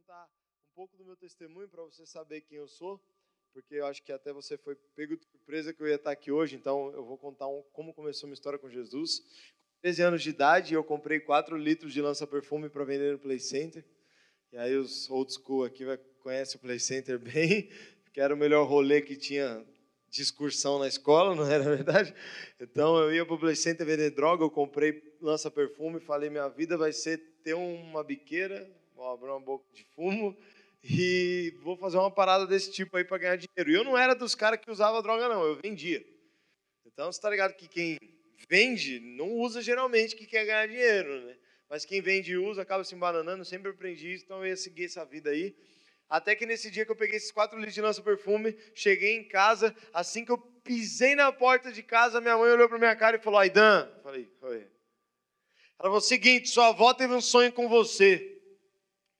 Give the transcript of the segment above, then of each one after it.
contar um pouco do meu testemunho para você saber quem eu sou, porque eu acho que até você foi pego de surpresa que eu ia estar aqui hoje, então eu vou contar um, como começou minha história com Jesus. Com 13 anos de idade, eu comprei 4 litros de lança-perfume para vender no Play Center. E aí os old school aqui conhecem o Play Center bem, que era o melhor rolê que tinha de excursão na escola, não era verdade? Então eu ia para o Play Center vender droga, eu comprei lança-perfume, falei, minha vida vai ser ter uma biqueira, vou abrir uma boca de fumo e vou fazer uma parada desse tipo aí para ganhar dinheiro. E eu não era dos caras que usava droga, não, eu vendia. Então você está ligado que quem vende não usa geralmente que quer ganhar dinheiro, né? Mas quem vende e usa acaba se embananando, sempre aprendi isso, então eu ia seguir essa vida aí. Até que nesse dia que eu peguei esses quatro litros de lança-perfume, cheguei em casa, assim que eu pisei na porta de casa, minha mãe olhou para minha cara e falou: Aidan, falei, oi. Ela falou: seguinte, sua avó teve um sonho com você.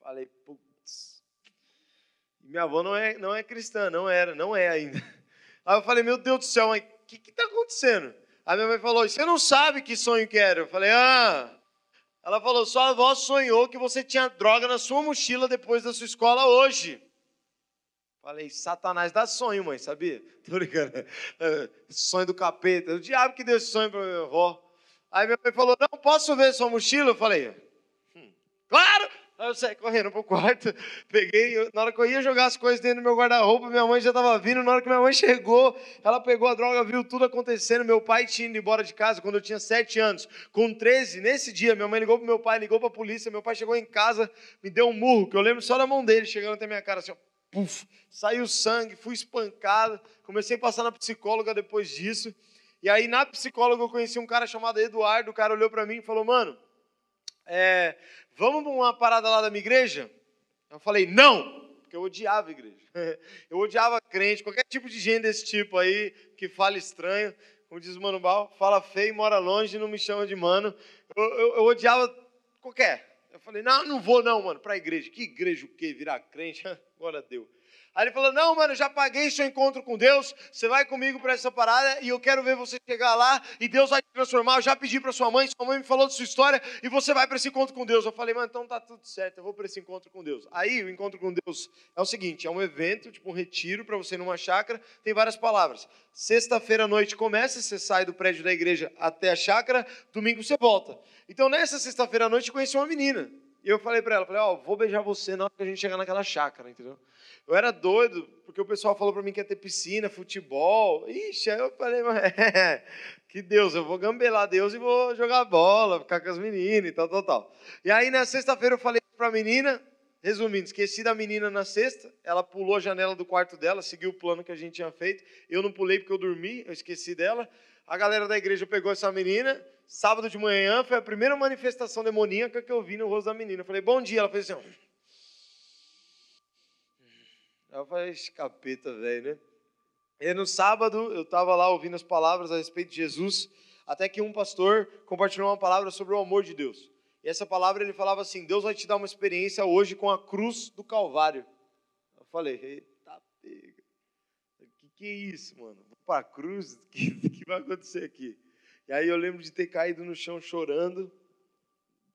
Falei, putz. Minha avó não é, não é cristã, não era, não é ainda. Aí eu falei, meu Deus do céu, o que está acontecendo? Aí minha mãe falou, você não sabe que sonho que era? Eu falei, ah, ela falou: sua avó sonhou que você tinha droga na sua mochila depois da sua escola hoje. Falei, Satanás dá sonho, mãe, sabia? Tô brincando. É, sonho do capeta. O diabo que deu esse sonho para minha avó. Aí minha mãe falou: Não, posso ver sua mochila? Eu falei: hum, Claro! Aí eu saí correndo pro quarto, peguei, na hora que eu ia jogar as coisas dentro do meu guarda-roupa, minha mãe já estava vindo, na hora que minha mãe chegou, ela pegou a droga, viu tudo acontecendo, meu pai tinha ido embora de casa quando eu tinha 7 anos, com 13, nesse dia, minha mãe ligou pro meu pai, ligou para a polícia, meu pai chegou em casa, me deu um murro, que eu lembro só da mão dele, chegando até minha cara assim, ó, puf, saiu sangue, fui espancado, comecei a passar na psicóloga depois disso, e aí na psicóloga eu conheci um cara chamado Eduardo, o cara olhou para mim e falou, mano, é, vamos para uma parada lá da minha igreja? Eu falei, não, porque eu odiava a igreja. Eu odiava crente, qualquer tipo de gente desse tipo aí, que fala estranho, como diz o Mano Bal, fala feio, mora longe, não me chama de mano. Eu, eu, eu odiava qualquer. Eu falei, não, não vou não, mano, para a igreja. Que igreja o quê? Virar crente? Agora deu. Aí ele falou: Não, mano, já paguei seu encontro com Deus. Você vai comigo para essa parada e eu quero ver você chegar lá e Deus vai te transformar. Eu já pedi para sua mãe, sua mãe me falou de sua história e você vai para esse encontro com Deus. Eu falei: Mano, então tá tudo certo, eu vou para esse encontro com Deus. Aí o encontro com Deus é o seguinte: é um evento, tipo um retiro para você numa chácara. Tem várias palavras. Sexta-feira à noite começa, você sai do prédio da igreja até a chácara. Domingo você volta. Então nessa sexta-feira à noite eu conheci uma menina. E eu falei para ela, falei, ó, oh, vou beijar você na hora que a gente chegar naquela chácara, entendeu? Eu era doido, porque o pessoal falou para mim que ia ter piscina, futebol. Ixi, aí eu falei, é, que Deus, eu vou gambelar Deus e vou jogar bola, ficar com as meninas e tal, tal, tal. E aí na sexta-feira eu falei para a menina, resumindo, esqueci da menina na sexta, ela pulou a janela do quarto dela, seguiu o plano que a gente tinha feito. Eu não pulei porque eu dormi, eu esqueci dela. A galera da igreja pegou essa menina, sábado de manhã foi a primeira manifestação demoníaca que eu vi no rosto da menina. Eu falei, bom dia. Ela fez assim, Eu falei, capeta, velho, né? E no sábado eu estava lá ouvindo as palavras a respeito de Jesus, até que um pastor compartilhou uma palavra sobre o amor de Deus. E essa palavra ele falava assim: Deus vai te dar uma experiência hoje com a cruz do Calvário. Eu falei, eita pega. Que, que é isso, mano? Vou para a cruz? O que, que vai acontecer aqui? E aí eu lembro de ter caído no chão chorando.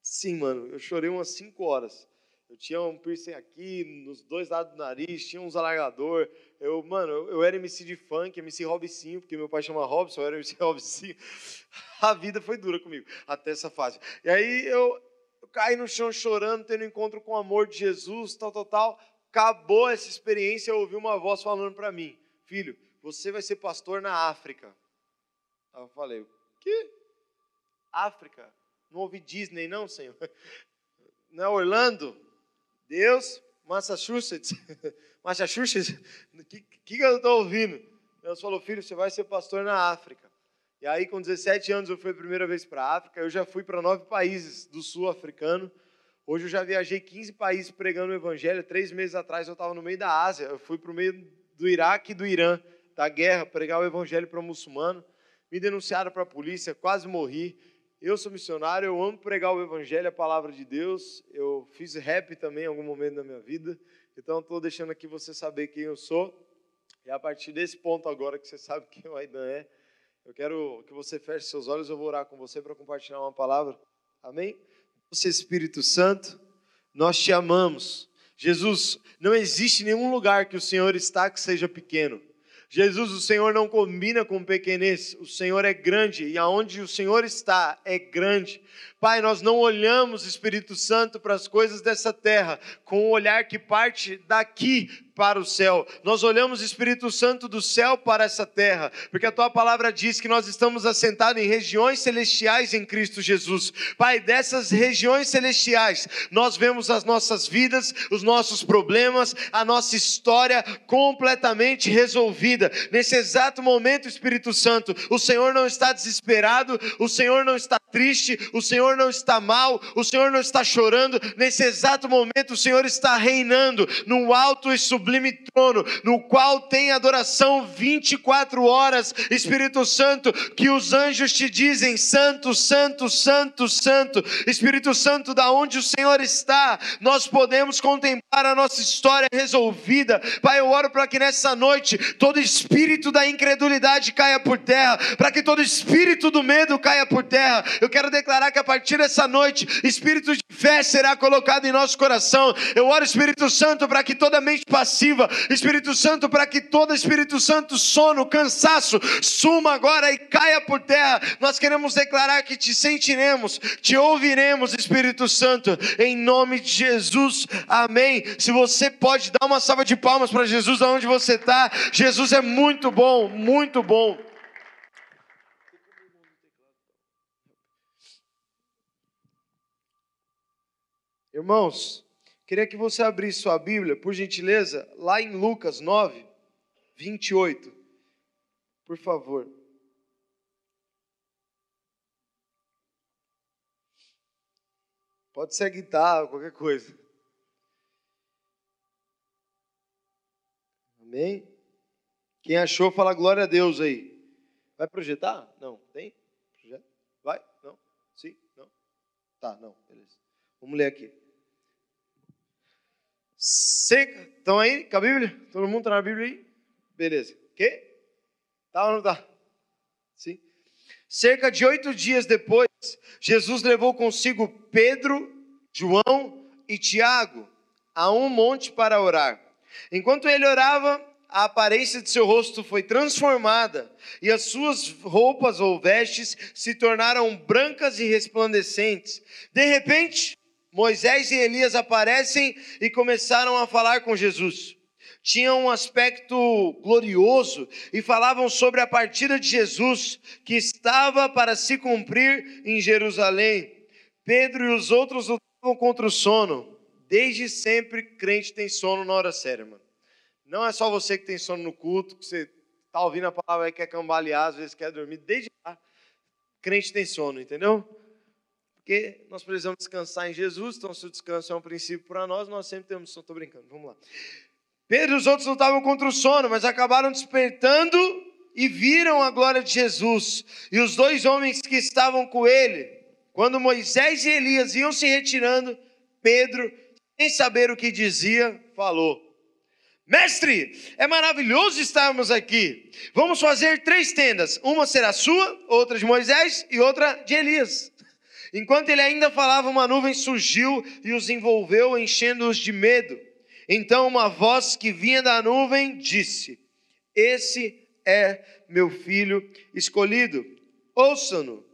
Sim, mano, eu chorei umas cinco horas. Eu tinha um piercing aqui, nos dois lados do nariz, tinha uns alargador. Eu, mano, eu, era MC de funk, MC Robinho, porque meu pai chama Robson, eu era MC Robinho. A vida foi dura comigo, até essa fase. E aí eu, eu caí no chão chorando, tendo encontro com o amor de Jesus, tal, tal, tal. Acabou essa experiência, eu ouvi uma voz falando para mim, filho, você vai ser pastor na África. Eu falei, o quê? África? Não ouvi Disney não, Senhor? Não é Orlando? Deus, Massachusetts, Massachusetts, o que, que eu estou ouvindo? Deus falou, filho, você vai ser pastor na África. E aí, com 17 anos, eu fui a primeira vez para a África. Eu já fui para nove países do sul africano. Hoje eu já viajei 15 países pregando o evangelho. Três meses atrás eu estava no meio da Ásia. Eu fui para o meio do Iraque e do Irã, da guerra, pregar o evangelho para o muçulmano. Me denunciaram para a polícia, quase morri. Eu sou missionário, eu amo pregar o Evangelho, a palavra de Deus. Eu fiz rap também em algum momento da minha vida. Então, estou deixando aqui você saber quem eu sou. E a partir desse ponto agora que você sabe quem o Aidan é, eu quero que você feche seus olhos, eu vou orar com você para compartilhar uma palavra. Amém? Você, Espírito Santo, nós te amamos. Jesus, não existe nenhum lugar que o Senhor está que seja pequeno. Jesus, o Senhor não combina com pequenez, o Senhor é grande e aonde o Senhor está é grande. Pai, nós não olhamos, Espírito Santo, para as coisas dessa terra com um olhar que parte daqui para o céu. Nós olhamos, Espírito Santo, do céu para essa terra, porque a tua palavra diz que nós estamos assentados em regiões celestiais em Cristo Jesus. Pai, dessas regiões celestiais, nós vemos as nossas vidas, os nossos problemas, a nossa história completamente resolvida. Nesse exato momento, Espírito Santo, o Senhor não está desesperado, o Senhor não está triste, o Senhor não está mal, o Senhor não está chorando. Nesse exato momento, o Senhor está reinando no alto e sublime trono, no qual tem adoração 24 horas. Espírito Santo, que os anjos te dizem: Santo, Santo, Santo, Santo. Espírito Santo, da onde o Senhor está, nós podemos contemplar a nossa história resolvida. Pai, eu oro para que nessa noite todo espírito da incredulidade caia por terra, para que todo espírito do medo caia por terra. Eu quero declarar que a partir dessa noite, espírito de fé será colocado em nosso coração. Eu oro, Espírito Santo, para que toda mente passiva, Espírito Santo, para que todo Espírito Santo, sono, cansaço, suma agora e caia por terra. Nós queremos declarar que te sentiremos, te ouviremos, Espírito Santo, em nome de Jesus. Amém. Se você pode dar uma salva de palmas para Jesus aonde você está, Jesus é muito bom, muito bom. Irmãos, queria que você abrisse sua Bíblia, por gentileza, lá em Lucas 9, 28. Por favor. Pode ser guitarra, qualquer coisa. Amém? Quem achou, fala glória a Deus aí. Vai projetar? Não. Tem? Vai? Não? Sim? Não? Tá, não. Beleza. Vamos ler aqui. Seca. Estão aí com a Bíblia? Todo mundo está na Bíblia aí? Beleza. Quê? Tá ou não tá? Sim. Cerca de oito dias depois, Jesus levou consigo Pedro, João e Tiago a um monte para orar. Enquanto ele orava, a aparência de seu rosto foi transformada e as suas roupas ou vestes se tornaram brancas e resplandecentes. De repente, Moisés e Elias aparecem e começaram a falar com Jesus. Tinham um aspecto glorioso e falavam sobre a partida de Jesus que estava para se cumprir em Jerusalém. Pedro e os outros lutavam contra o sono. Desde sempre, crente tem sono na hora séria, mano. Não é só você que tem sono no culto, que você está ouvindo a palavra e quer cambalear, às vezes quer dormir. Desde lá, crente tem sono, entendeu? Porque nós precisamos descansar em Jesus, então se o descanso é um princípio para nós, nós sempre temos sono. Estou brincando, vamos lá. Pedro e os outros lutavam contra o sono, mas acabaram despertando e viram a glória de Jesus. E os dois homens que estavam com ele, quando Moisés e Elias iam se retirando, Pedro, sem saber o que dizia, falou: Mestre, é maravilhoso estarmos aqui. Vamos fazer três tendas: uma será sua, outra de Moisés e outra de Elias. Enquanto ele ainda falava, uma nuvem surgiu e os envolveu, enchendo-os de medo. Então uma voz que vinha da nuvem disse: Esse é meu filho escolhido, ouçam-no.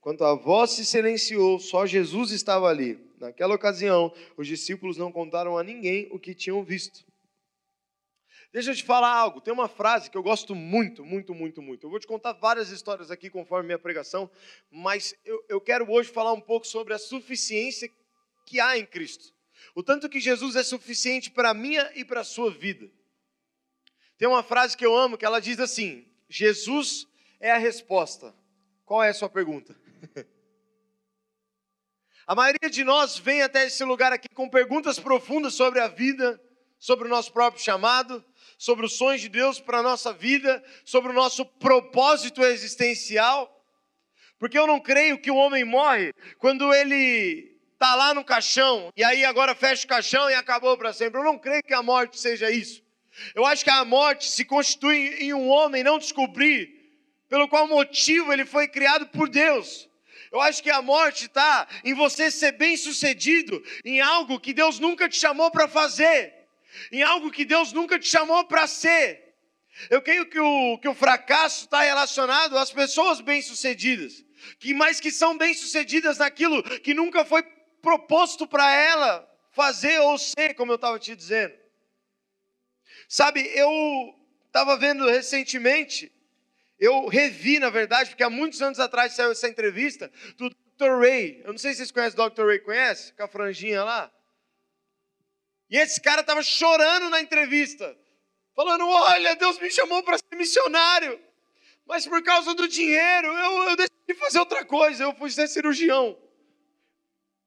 Quando a voz se silenciou, só Jesus estava ali. Naquela ocasião, os discípulos não contaram a ninguém o que tinham visto. Deixa eu te falar algo. Tem uma frase que eu gosto muito, muito, muito, muito. Eu vou te contar várias histórias aqui conforme minha pregação, mas eu, eu quero hoje falar um pouco sobre a suficiência que há em Cristo. O tanto que Jesus é suficiente para a minha e para a sua vida. Tem uma frase que eu amo que ela diz assim: Jesus é a resposta. Qual é a sua pergunta? a maioria de nós vem até esse lugar aqui com perguntas profundas sobre a vida, sobre o nosso próprio chamado, sobre os sonhos de Deus para a nossa vida, sobre o nosso propósito existencial. Porque eu não creio que o homem morre quando ele está lá no caixão e aí agora fecha o caixão e acabou para sempre. Eu não creio que a morte seja isso. Eu acho que a morte se constitui em um homem não descobrir pelo qual motivo ele foi criado por Deus. Eu acho que a morte está em você ser bem sucedido em algo que Deus nunca te chamou para fazer, em algo que Deus nunca te chamou para ser. Eu creio que o, que o fracasso está relacionado às pessoas bem-sucedidas, que mais que são bem-sucedidas naquilo que nunca foi proposto para ela fazer ou ser, como eu estava te dizendo. Sabe, eu estava vendo recentemente eu revi, na verdade, porque há muitos anos atrás saiu essa entrevista do Dr. Ray. Eu não sei se vocês conhecem o Dr. Ray, conhece? Com a franjinha lá. E esse cara estava chorando na entrevista, falando: Olha, Deus me chamou para ser missionário, mas por causa do dinheiro eu, eu decidi fazer outra coisa, eu fui ser cirurgião.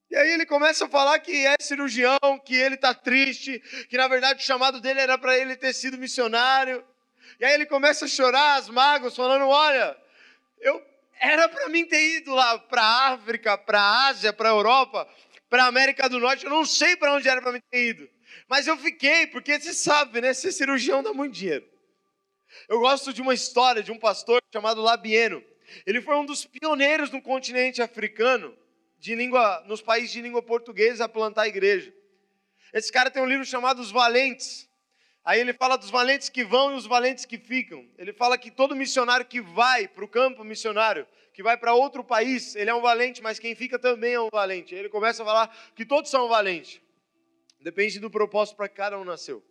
E aí ele começa a falar que é cirurgião, que ele está triste, que na verdade o chamado dele era para ele ter sido missionário. E aí ele começa a chorar, as mágoas, falando: Olha, eu era para mim ter ido lá para a África, para a Ásia, para a Europa, para a América do Norte. Eu não sei para onde era para mim ter ido. Mas eu fiquei, porque você sabe, né? Ser cirurgião dá muito dinheiro. Eu gosto de uma história de um pastor chamado Labieno. Ele foi um dos pioneiros no continente africano, de língua, nos países de língua portuguesa, a plantar igreja. Esse cara tem um livro chamado Os Valentes. Aí ele fala dos valentes que vão e os valentes que ficam. Ele fala que todo missionário que vai para o campo missionário, que vai para outro país, ele é um valente, mas quem fica também é um valente. Ele começa a falar que todos são valentes. Depende do propósito para cada um nasceu.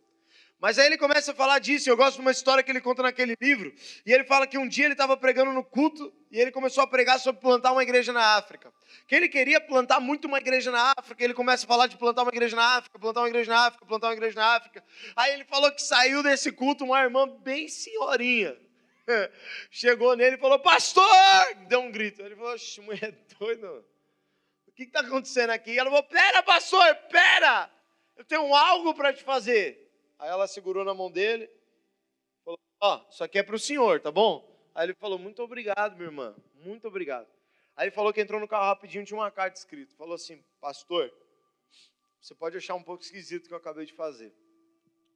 Mas aí ele começa a falar disso, eu gosto de uma história que ele conta naquele livro, e ele fala que um dia ele estava pregando no culto, e ele começou a pregar sobre plantar uma igreja na África. Que ele queria plantar muito uma igreja na África, ele começa a falar de plantar uma igreja na África, plantar uma igreja na África, plantar uma igreja na África. Aí ele falou que saiu desse culto uma irmã bem senhorinha. Chegou nele e falou, pastor! Deu um grito. Ele falou, mulher é doida. O que está acontecendo aqui? Ela falou, pera, pastor, pera! Eu tenho algo para te fazer. Aí ela segurou na mão dele, falou: Ó, oh, isso aqui é para o senhor, tá bom? Aí ele falou: Muito obrigado, minha irmã, muito obrigado. Aí ele falou que entrou no carro rapidinho, tinha uma carta escrita. Falou assim: Pastor, você pode achar um pouco esquisito o que eu acabei de fazer,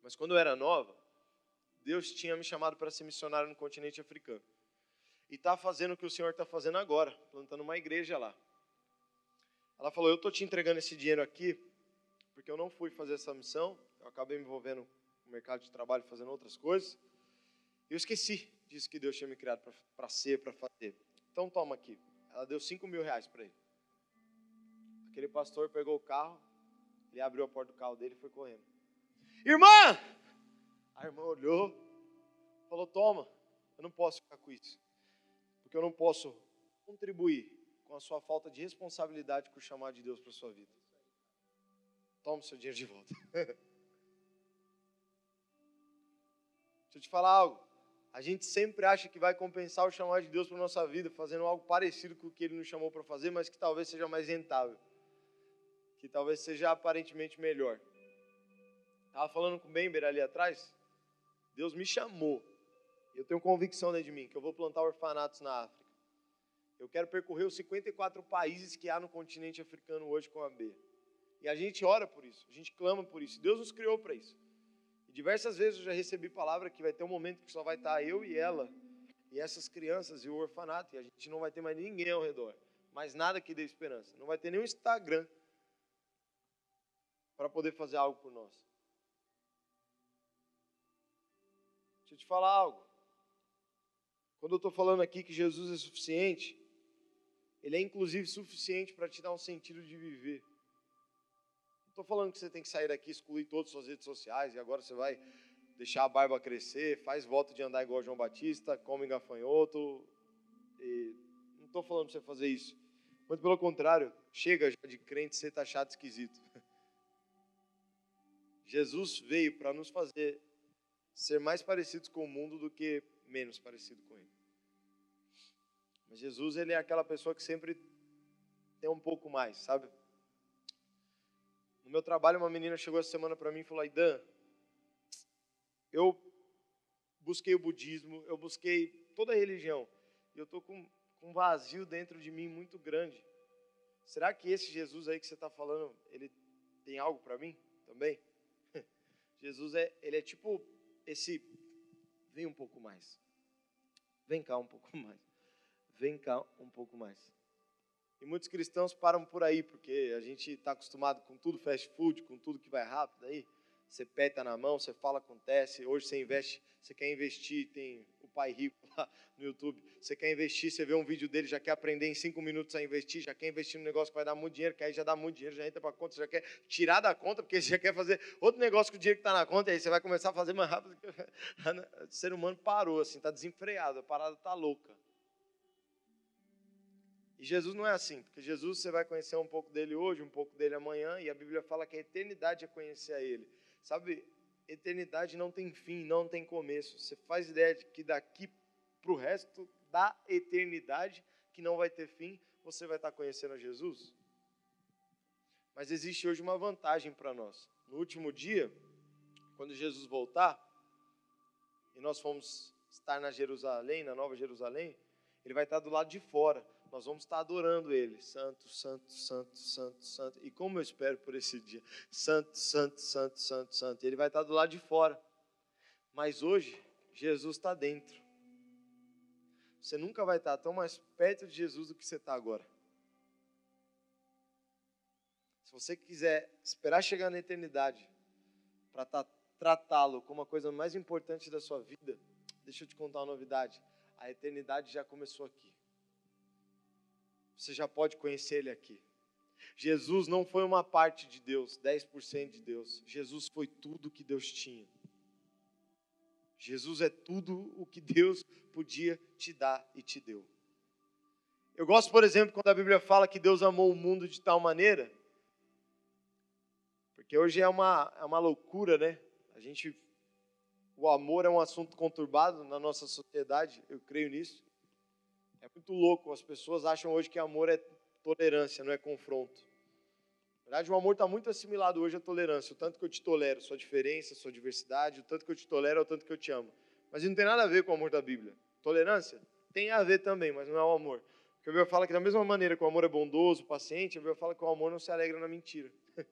mas quando eu era nova, Deus tinha me chamado para ser missionário no continente africano. E está fazendo o que o senhor está fazendo agora, plantando uma igreja lá. Ela falou: Eu estou te entregando esse dinheiro aqui, porque eu não fui fazer essa missão, eu acabei me envolvendo no mercado de trabalho, fazendo outras coisas. Eu esqueci disso que Deus tinha me criado para ser, para fazer. Então toma aqui. Ela deu 5 mil reais para ele. Aquele pastor pegou o carro, ele abriu a porta do carro dele e foi correndo. Irmã! A irmã olhou, falou: Toma, eu não posso ficar com isso. Porque eu não posso contribuir com a sua falta de responsabilidade com o chamado de Deus para sua vida. Toma o seu dinheiro de volta. Deixa eu te falar algo. A gente sempre acha que vai compensar o chamado de Deus para nossa vida, fazendo algo parecido com o que Ele nos chamou para fazer, mas que talvez seja mais rentável. Que talvez seja aparentemente melhor. Estava falando com o Bember ali atrás. Deus me chamou. Eu tenho convicção dentro de mim que eu vou plantar orfanatos na África. Eu quero percorrer os 54 países que há no continente africano hoje com a B. E a gente ora por isso, a gente clama por isso. Deus nos criou para isso. Diversas vezes eu já recebi palavra que vai ter um momento que só vai estar eu e ela, e essas crianças e o orfanato, e a gente não vai ter mais ninguém ao redor, mais nada que dê esperança. Não vai ter nenhum Instagram para poder fazer algo por nós. Deixa eu te falar algo. Quando eu estou falando aqui que Jesus é suficiente, Ele é inclusive suficiente para te dar um sentido de viver. Estou falando que você tem que sair daqui, excluir todas as suas redes sociais e agora você vai deixar a barba crescer, faz voto de andar igual João Batista, come gafanhoto. Não estou falando para você fazer isso. Muito pelo contrário, chega de crente ser taxado esquisito. Jesus veio para nos fazer ser mais parecidos com o mundo do que menos parecido com ele. Mas Jesus, ele é aquela pessoa que sempre tem um pouco mais, sabe? No meu trabalho, uma menina chegou essa semana para mim e falou: Aidan, eu busquei o budismo, eu busquei toda a religião, e eu estou com, com um vazio dentro de mim muito grande. Será que esse Jesus aí que você está falando, ele tem algo para mim também? Jesus é, ele é tipo esse, vem um pouco mais, vem cá um pouco mais, vem cá um pouco mais. E muitos cristãos param por aí, porque a gente está acostumado com tudo fast food, com tudo que vai rápido aí. Você peta na mão, você fala, acontece. Hoje você investe, você quer investir, tem o pai rico lá no YouTube. Você quer investir, você vê um vídeo dele, já quer aprender em cinco minutos a investir, já quer investir no negócio que vai dar muito dinheiro, que aí já dá muito dinheiro, já entra para a conta, já quer tirar da conta, porque você já quer fazer outro negócio com o dinheiro que está na conta, aí você vai começar a fazer mais rápido. O ser humano parou, assim, está desenfreado, a parada está louca. E Jesus não é assim, porque Jesus você vai conhecer um pouco dele hoje, um pouco dele amanhã, e a Bíblia fala que a eternidade é conhecer a ele. Sabe, eternidade não tem fim, não tem começo. Você faz ideia de que daqui para o resto da eternidade, que não vai ter fim, você vai estar conhecendo a Jesus? Mas existe hoje uma vantagem para nós. No último dia, quando Jesus voltar, e nós fomos estar na Jerusalém, na Nova Jerusalém, ele vai estar do lado de fora nós vamos estar adorando Ele. Santo, santo, santo, santo, santo. E como eu espero por esse dia? Santo, santo, santo, santo, santo. Ele vai estar do lado de fora. Mas hoje, Jesus está dentro. Você nunca vai estar tão mais perto de Jesus do que você está agora. Se você quiser esperar chegar na eternidade para tratá-lo como a coisa mais importante da sua vida, deixa eu te contar uma novidade. A eternidade já começou aqui você já pode conhecer Ele aqui. Jesus não foi uma parte de Deus, 10% de Deus. Jesus foi tudo que Deus tinha. Jesus é tudo o que Deus podia te dar e te deu. Eu gosto, por exemplo, quando a Bíblia fala que Deus amou o mundo de tal maneira, porque hoje é uma, é uma loucura, né? A gente, o amor é um assunto conturbado na nossa sociedade, eu creio nisso. É muito louco. As pessoas acham hoje que amor é tolerância, não é confronto. Na verdade, o amor está muito assimilado hoje à tolerância. O tanto que eu te tolero, sua diferença, sua diversidade, o tanto que eu te tolero é o tanto que eu te amo. Mas isso não tem nada a ver com o amor da Bíblia. Tolerância tem a ver também, mas não é o amor. Porque a Bíblia fala que da mesma maneira que o amor é bondoso, paciente, a Bíblia fala que o amor não se alegra na mentira.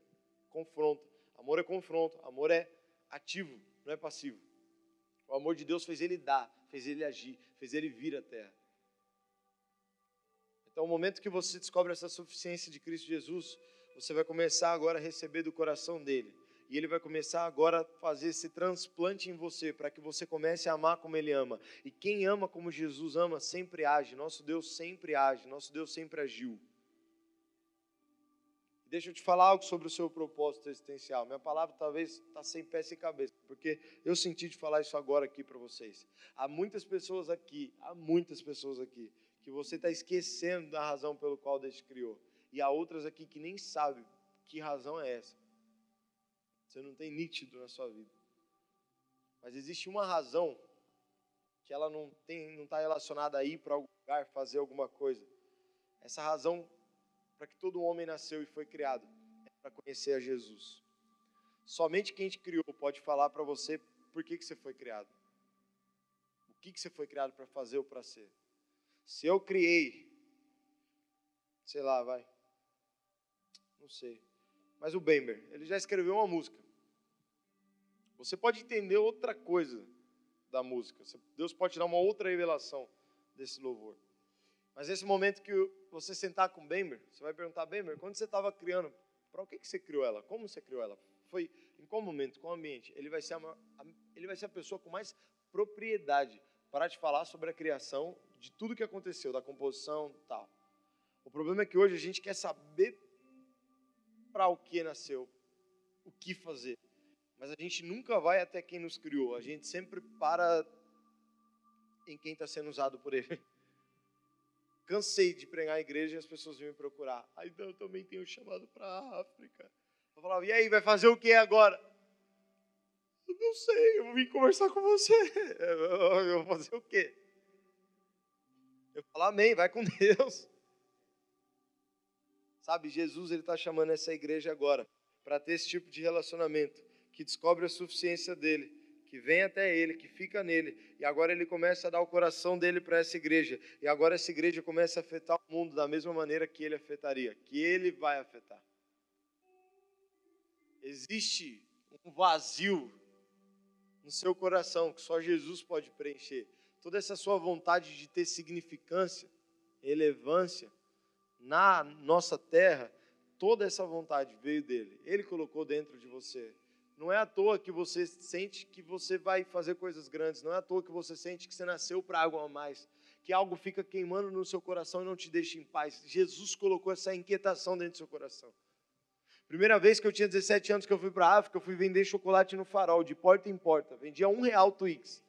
confronto. Amor é confronto. Amor é ativo, não é passivo. O amor de Deus fez ele dar, fez ele agir, fez ele vir à terra. Então, o momento que você descobre essa suficiência de Cristo Jesus, você vai começar agora a receber do coração dele. E ele vai começar agora a fazer esse transplante em você, para que você comece a amar como ele ama. E quem ama como Jesus ama, sempre age. Nosso Deus sempre age, nosso Deus sempre agiu. Deixa eu te falar algo sobre o seu propósito existencial. Minha palavra talvez está sem pé e cabeça, porque eu senti de falar isso agora aqui para vocês. Há muitas pessoas aqui, há muitas pessoas aqui que você está esquecendo da razão pelo qual Deus te criou. E há outras aqui que nem sabem que razão é essa. Você não tem nítido na sua vida. Mas existe uma razão que ela não tem, não está relacionada a ir para algum lugar, fazer alguma coisa. Essa razão para que todo homem nasceu e foi criado é para conhecer a Jesus. Somente quem te criou pode falar para você por que, que você foi criado. O que, que você foi criado para fazer ou para ser. Se eu criei, sei lá, vai, não sei, mas o Bember, ele já escreveu uma música. Você pode entender outra coisa da música. Deus pode te dar uma outra revelação desse louvor. Mas nesse momento que você sentar com o Bember, você vai perguntar, Bember, quando você estava criando, para o que, que você criou ela? Como você criou ela? Foi em qual momento, qual ambiente? Ele vai ser a, ele vai ser a pessoa com mais propriedade para te falar sobre a criação de tudo que aconteceu, da composição tal. O problema é que hoje a gente quer saber para o que nasceu, o que fazer. Mas a gente nunca vai até quem nos criou. A gente sempre para em quem está sendo usado por ele. Cansei de pregar a igreja e as pessoas vêm me procurar. Aí eu também tenho chamado para a África. Eu falava, e aí, vai fazer o que agora? Eu não sei, eu vim conversar com você. Eu vou fazer o quê? Eu falo, amém, vai com Deus. Sabe, Jesus ele está chamando essa igreja agora para ter esse tipo de relacionamento, que descobre a suficiência dele, que vem até ele, que fica nele, e agora ele começa a dar o coração dele para essa igreja, e agora essa igreja começa a afetar o mundo da mesma maneira que ele afetaria, que ele vai afetar. Existe um vazio no seu coração que só Jesus pode preencher toda essa sua vontade de ter significância, relevância, na nossa terra, toda essa vontade veio dele. Ele colocou dentro de você. Não é à toa que você sente que você vai fazer coisas grandes. Não é à toa que você sente que você nasceu para algo a mais. Que algo fica queimando no seu coração e não te deixa em paz. Jesus colocou essa inquietação dentro do seu coração. Primeira vez que eu tinha 17 anos que eu fui para a África, eu fui vender chocolate no farol, de porta em porta. Vendia um real Twix.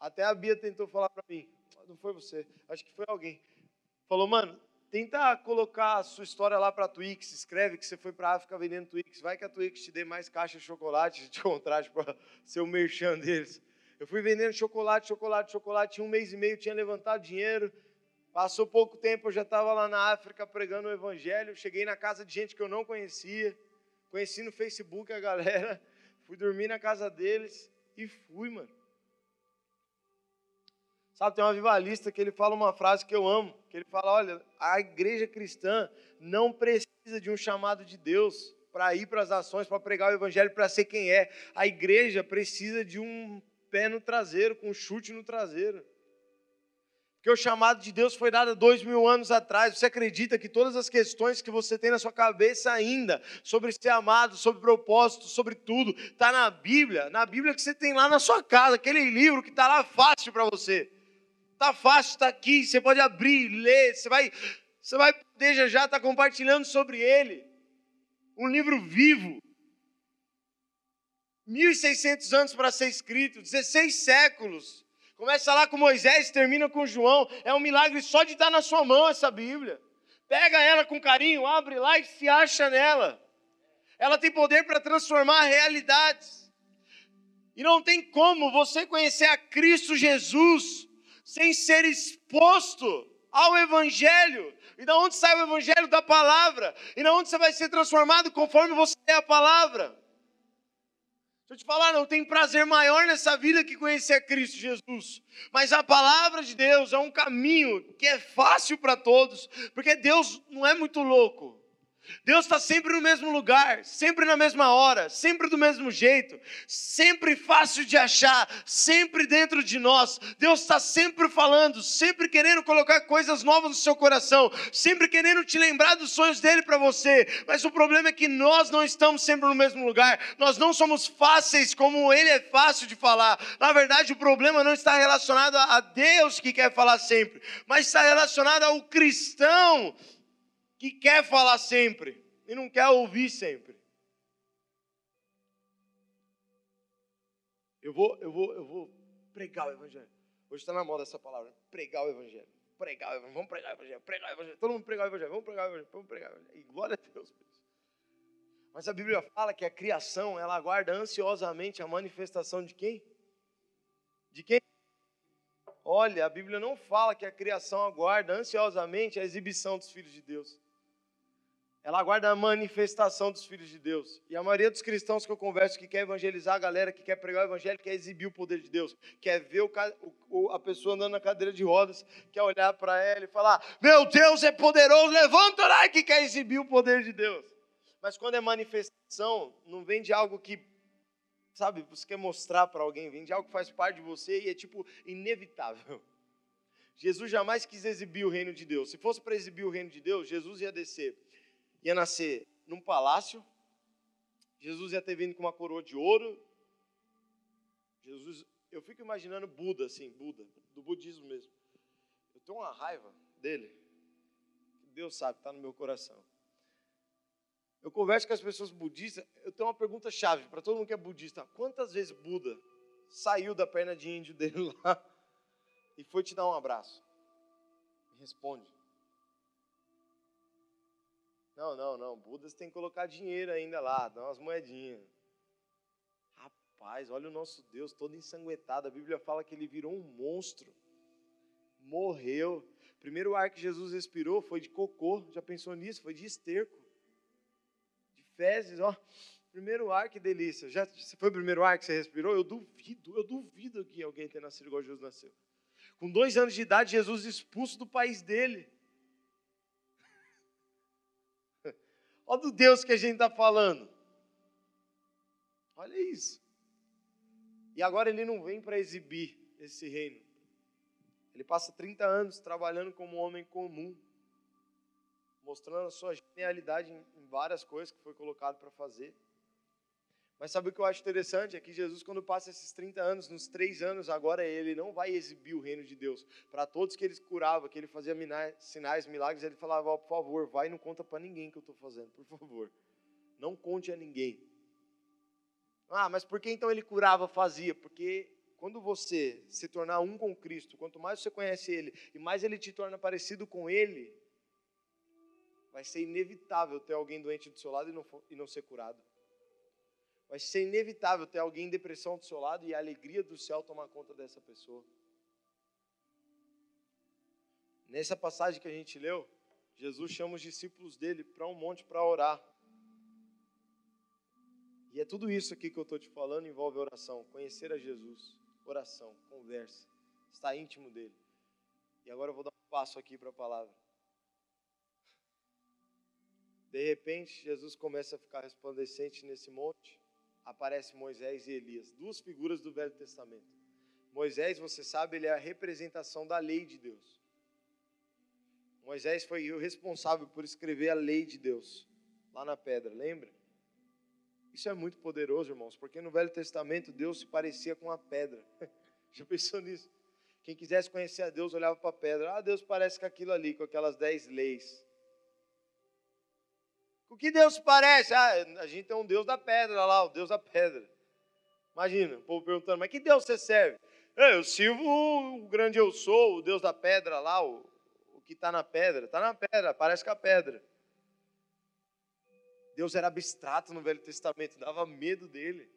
Até a Bia tentou falar para mim. Não foi você, acho que foi alguém. Falou, mano, tenta colocar a sua história lá para a Twix, escreve que você foi para a África vendendo Twix, vai que a Twix te dê mais caixa de chocolate de contraste para ser o merchan deles. Eu fui vendendo chocolate, chocolate, chocolate, um mês e meio tinha levantado dinheiro, passou pouco tempo, eu já estava lá na África pregando o evangelho, cheguei na casa de gente que eu não conhecia, conheci no Facebook a galera, fui dormir na casa deles e fui, mano. Sabe, tem um avivalista que ele fala uma frase que eu amo, que ele fala, olha, a igreja cristã não precisa de um chamado de Deus para ir para as ações, para pregar o evangelho, para ser quem é. A igreja precisa de um pé no traseiro, com um chute no traseiro. Porque o chamado de Deus foi dado dois mil anos atrás. Você acredita que todas as questões que você tem na sua cabeça ainda, sobre ser amado, sobre propósito, sobre tudo, está na Bíblia? Na Bíblia que você tem lá na sua casa, aquele livro que está lá fácil para você. Está fácil, está aqui, você pode abrir, ler, você vai, você vai poder já já estar tá compartilhando sobre ele. Um livro vivo. 1.600 anos para ser escrito, 16 séculos. Começa lá com Moisés, termina com João. É um milagre só de estar na sua mão essa Bíblia. Pega ela com carinho, abre lá e se acha nela. Ela tem poder para transformar realidades. E não tem como você conhecer a Cristo Jesus sem ser exposto ao Evangelho. E da onde sai o Evangelho? Da palavra. E da onde você vai ser transformado conforme você é a palavra. Deixa eu te falar, não tem prazer maior nessa vida que conhecer Cristo Jesus. Mas a palavra de Deus é um caminho que é fácil para todos, porque Deus não é muito louco. Deus está sempre no mesmo lugar, sempre na mesma hora, sempre do mesmo jeito, sempre fácil de achar, sempre dentro de nós. Deus está sempre falando, sempre querendo colocar coisas novas no seu coração, sempre querendo te lembrar dos sonhos dele para você. Mas o problema é que nós não estamos sempre no mesmo lugar, nós não somos fáceis como ele é fácil de falar. Na verdade, o problema não está relacionado a Deus que quer falar sempre, mas está relacionado ao cristão que quer falar sempre e não quer ouvir sempre. Eu vou, eu vou, eu vou pregar o evangelho. Hoje está na moda essa palavra, pregar o evangelho. Pregar o evangelho, vamos pregar o evangelho, pregar o evangelho. Todo mundo pregar o evangelho, vamos pregar o evangelho, vamos pregar o evangelho. E glória a Deus. Mas a Bíblia fala que a criação, ela aguarda ansiosamente a manifestação de quem? De quem? Olha, a Bíblia não fala que a criação aguarda ansiosamente a exibição dos filhos de Deus ela aguarda a manifestação dos filhos de Deus. E a maioria dos cristãos que eu converso, que quer evangelizar a galera, que quer pregar o evangelho, quer exibir o poder de Deus, quer ver o, o, a pessoa andando na cadeira de rodas, quer olhar para ela e falar: Meu Deus é poderoso, levanta lá que quer exibir o poder de Deus. Mas quando é manifestação, não vem de algo que, sabe, você quer mostrar para alguém, vem de algo que faz parte de você e é tipo inevitável. Jesus jamais quis exibir o reino de Deus. Se fosse para exibir o reino de Deus, Jesus ia descer ia nascer num palácio, Jesus ia ter vindo com uma coroa de ouro. Jesus, eu fico imaginando Buda assim, Buda, do budismo mesmo. Eu tenho uma raiva dele. Deus sabe, está no meu coração. Eu converso com as pessoas budistas, eu tenho uma pergunta chave para todo mundo que é budista. Quantas vezes Buda saiu da perna de índio dele lá e foi te dar um abraço? Me responde. Não, não, não. Budas tem que colocar dinheiro ainda lá, dá umas moedinhas. Rapaz, olha o nosso Deus todo ensanguentado. A Bíblia fala que ele virou um monstro. Morreu. Primeiro ar que Jesus respirou foi de cocô. Já pensou nisso? Foi de esterco. De fezes, ó. Primeiro ar, que delícia. Já foi o primeiro ar que você respirou? Eu duvido, eu duvido que alguém tenha nascido igual Jesus nasceu. Com dois anos de idade, Jesus expulso do país dele. Olha do Deus que a gente está falando. Olha isso. E agora ele não vem para exibir esse reino. Ele passa 30 anos trabalhando como um homem comum. mostrando a sua genialidade em várias coisas que foi colocado para fazer. Mas sabe o que eu acho interessante? É que Jesus, quando passa esses 30 anos, nos três anos, agora ele não vai exibir o reino de Deus. Para todos que ele curava, que ele fazia sinais, milagres, ele falava: oh, por favor, vai e não conta para ninguém que eu estou fazendo, por favor. Não conte a ninguém. Ah, mas por que então ele curava, fazia? Porque quando você se tornar um com Cristo, quanto mais você conhece Ele e mais Ele te torna parecido com Ele, vai ser inevitável ter alguém doente do seu lado e não, e não ser curado. Vai ser inevitável ter alguém em depressão do seu lado e a alegria do céu tomar conta dessa pessoa. Nessa passagem que a gente leu, Jesus chama os discípulos dele para um monte para orar. E é tudo isso aqui que eu estou te falando envolve oração, conhecer a Jesus, oração, conversa, estar íntimo dele. E agora eu vou dar um passo aqui para a palavra. De repente, Jesus começa a ficar resplandecente nesse monte aparece Moisés e Elias, duas figuras do Velho Testamento. Moisés, você sabe, ele é a representação da lei de Deus. Moisés foi o responsável por escrever a lei de Deus lá na pedra, lembra? Isso é muito poderoso, irmãos, porque no Velho Testamento Deus se parecia com a pedra. Já pensou nisso? Quem quisesse conhecer a Deus olhava para a pedra. Ah, Deus parece com aquilo ali, com aquelas dez leis. O que Deus parece? Ah, a gente tem um Deus da pedra lá, o Deus da pedra. Imagina, o povo perguntando, mas que Deus você serve? É, eu sirvo o grande eu sou, o Deus da pedra lá, o, o que está na pedra. Está na pedra, parece com a pedra. Deus era abstrato no Velho Testamento, dava medo dele.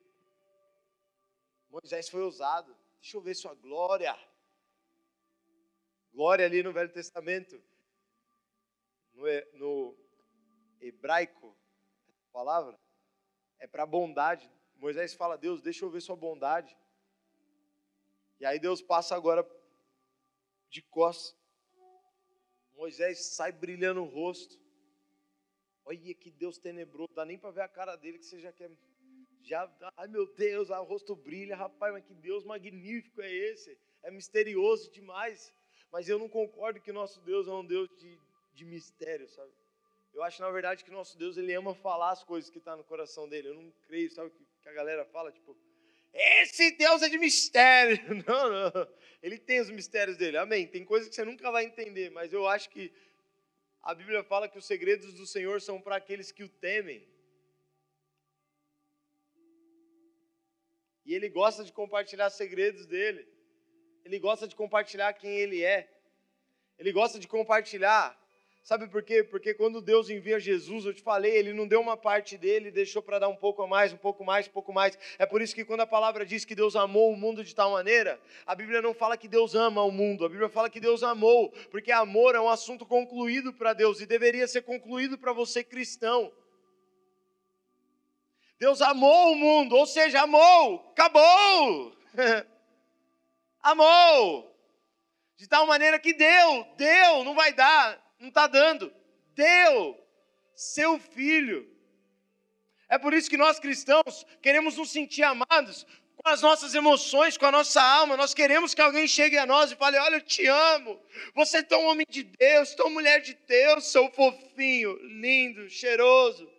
Moisés foi ousado. Deixa eu ver sua glória. Glória ali no Velho Testamento. No, no hebraico, a palavra, é para bondade. Moisés fala, Deus, deixa eu ver sua bondade. E aí Deus passa agora de costas. Moisés sai brilhando o rosto. Olha que Deus tenebroso, dá nem para ver a cara dele que você já quer. Já, ai meu Deus, o rosto brilha, rapaz, mas que Deus magnífico é esse? É misterioso demais. Mas eu não concordo que nosso Deus é um Deus de, de mistério, sabe? Eu acho, na verdade, que nosso Deus, ele ama falar as coisas que estão tá no coração dele. Eu não creio, sabe o que a galera fala? Tipo, esse Deus é de mistério. Não, não. Ele tem os mistérios dele. Amém. Tem coisas que você nunca vai entender, mas eu acho que a Bíblia fala que os segredos do Senhor são para aqueles que o temem. E ele gosta de compartilhar segredos dele. Ele gosta de compartilhar quem ele é. Ele gosta de compartilhar Sabe por quê? Porque quando Deus envia Jesus, eu te falei, ele não deu uma parte dele, deixou para dar um pouco a mais, um pouco mais, um pouco mais. É por isso que quando a palavra diz que Deus amou o mundo de tal maneira, a Bíblia não fala que Deus ama o mundo, a Bíblia fala que Deus amou, porque amor é um assunto concluído para Deus e deveria ser concluído para você cristão. Deus amou o mundo, ou seja, amou, acabou. amou. De tal maneira que deu, deu, não vai dar não está dando. Deu seu filho. É por isso que nós cristãos queremos nos sentir amados com as nossas emoções, com a nossa alma. Nós queremos que alguém chegue a nós e fale: Olha, eu te amo. Você é tão homem de Deus, tão mulher de Deus, seu fofinho, lindo, cheiroso.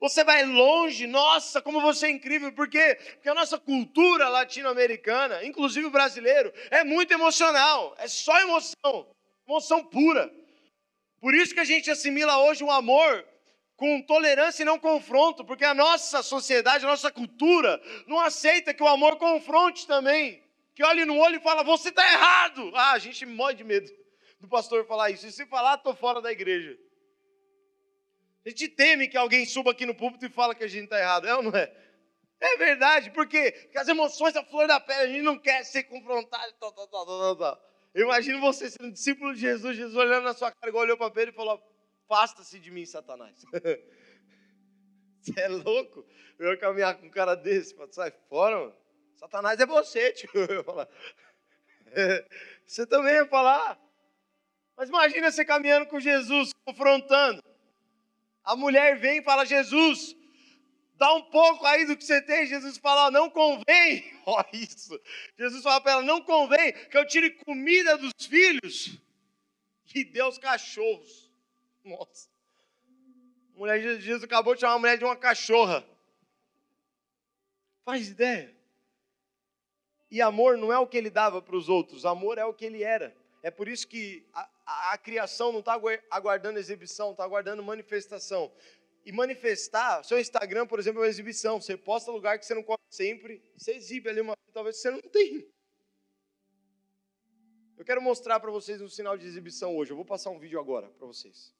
Você vai longe, nossa, como você é incrível. Por quê? Porque a nossa cultura latino-americana, inclusive o brasileiro, é muito emocional. É só emoção, emoção pura. Por isso que a gente assimila hoje um amor com tolerância e não confronto, porque a nossa sociedade, a nossa cultura não aceita que o amor confronte também. Que olhe no olho e fala, você está errado. Ah, a gente morre de medo do pastor falar isso. E se falar, estou fora da igreja. A gente teme que alguém suba aqui no púlpito e fala que a gente está errado. É ou não é? É verdade, porque as emoções, a flor da pele, a gente não quer ser confrontado. Tal, tal, tal, tal, tal. Eu imagino você sendo discípulo de Jesus, Jesus olhando na sua cara, olhou para Pedro e falou: Afasta-se de mim, Satanás. Você é louco? Eu ia caminhar com um cara desse, sai fora, mano. Satanás é você, tio. Eu ia falar. Você também ia falar. Mas imagina você caminhando com Jesus, confrontando. A mulher vem e fala: Jesus, dá um pouco aí do que você tem. Jesus fala, não convém, olha isso. Jesus fala para ela, não convém que eu tire comida dos filhos e dê aos cachorros. Nossa, mulher de Jesus acabou de chamar a mulher de uma cachorra. Faz ideia? E amor não é o que ele dava para os outros, amor é o que ele era. É por isso que a, a, a criação não está aguardando exibição, está aguardando manifestação. E manifestar, seu Instagram, por exemplo, é uma exibição. Você posta lugar que você não come sempre, você exibe ali uma talvez você não tenha. Eu quero mostrar para vocês um sinal de exibição hoje. Eu vou passar um vídeo agora para vocês.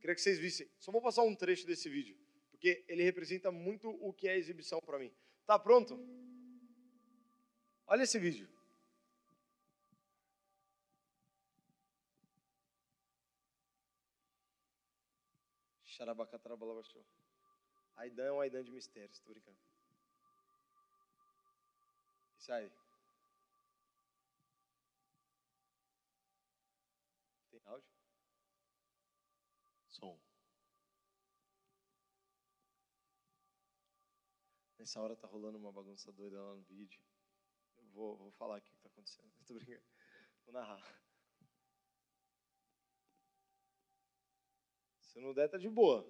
Queria que vocês vissem. Só vou passar um trecho desse vídeo, porque ele representa muito o que é exibição para mim. Tá pronto? Olha esse vídeo. Xarabacatrabalabachou. Aidan é um Aidan de mistérios, estou brincando. Isso aí. Tem áudio? Som. Nessa hora tá rolando uma bagunça doida lá no vídeo. Eu vou, vou falar aqui o que está acontecendo. Estou brincando. Vou narrar. Se não der, tá de boa.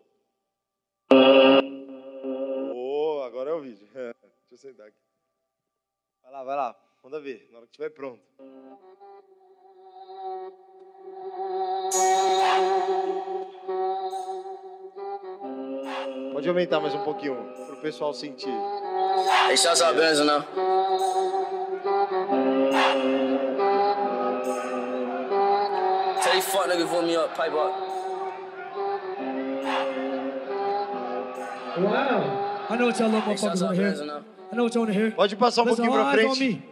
Oh, agora é o vídeo. Deixa eu sentar aqui. Vai lá, vai lá. Manda ver, na hora que estiver pronto. Pode aumentar mais um pouquinho, para o pessoal sentir. Deixa só benção, não. Tell these fuck niggas pull me up, pipe up. Wow. I know what y'all little motherfuckers want to hear. I know what you want to hear. Pode passar um Listen, pouquinho pra eyes on frente.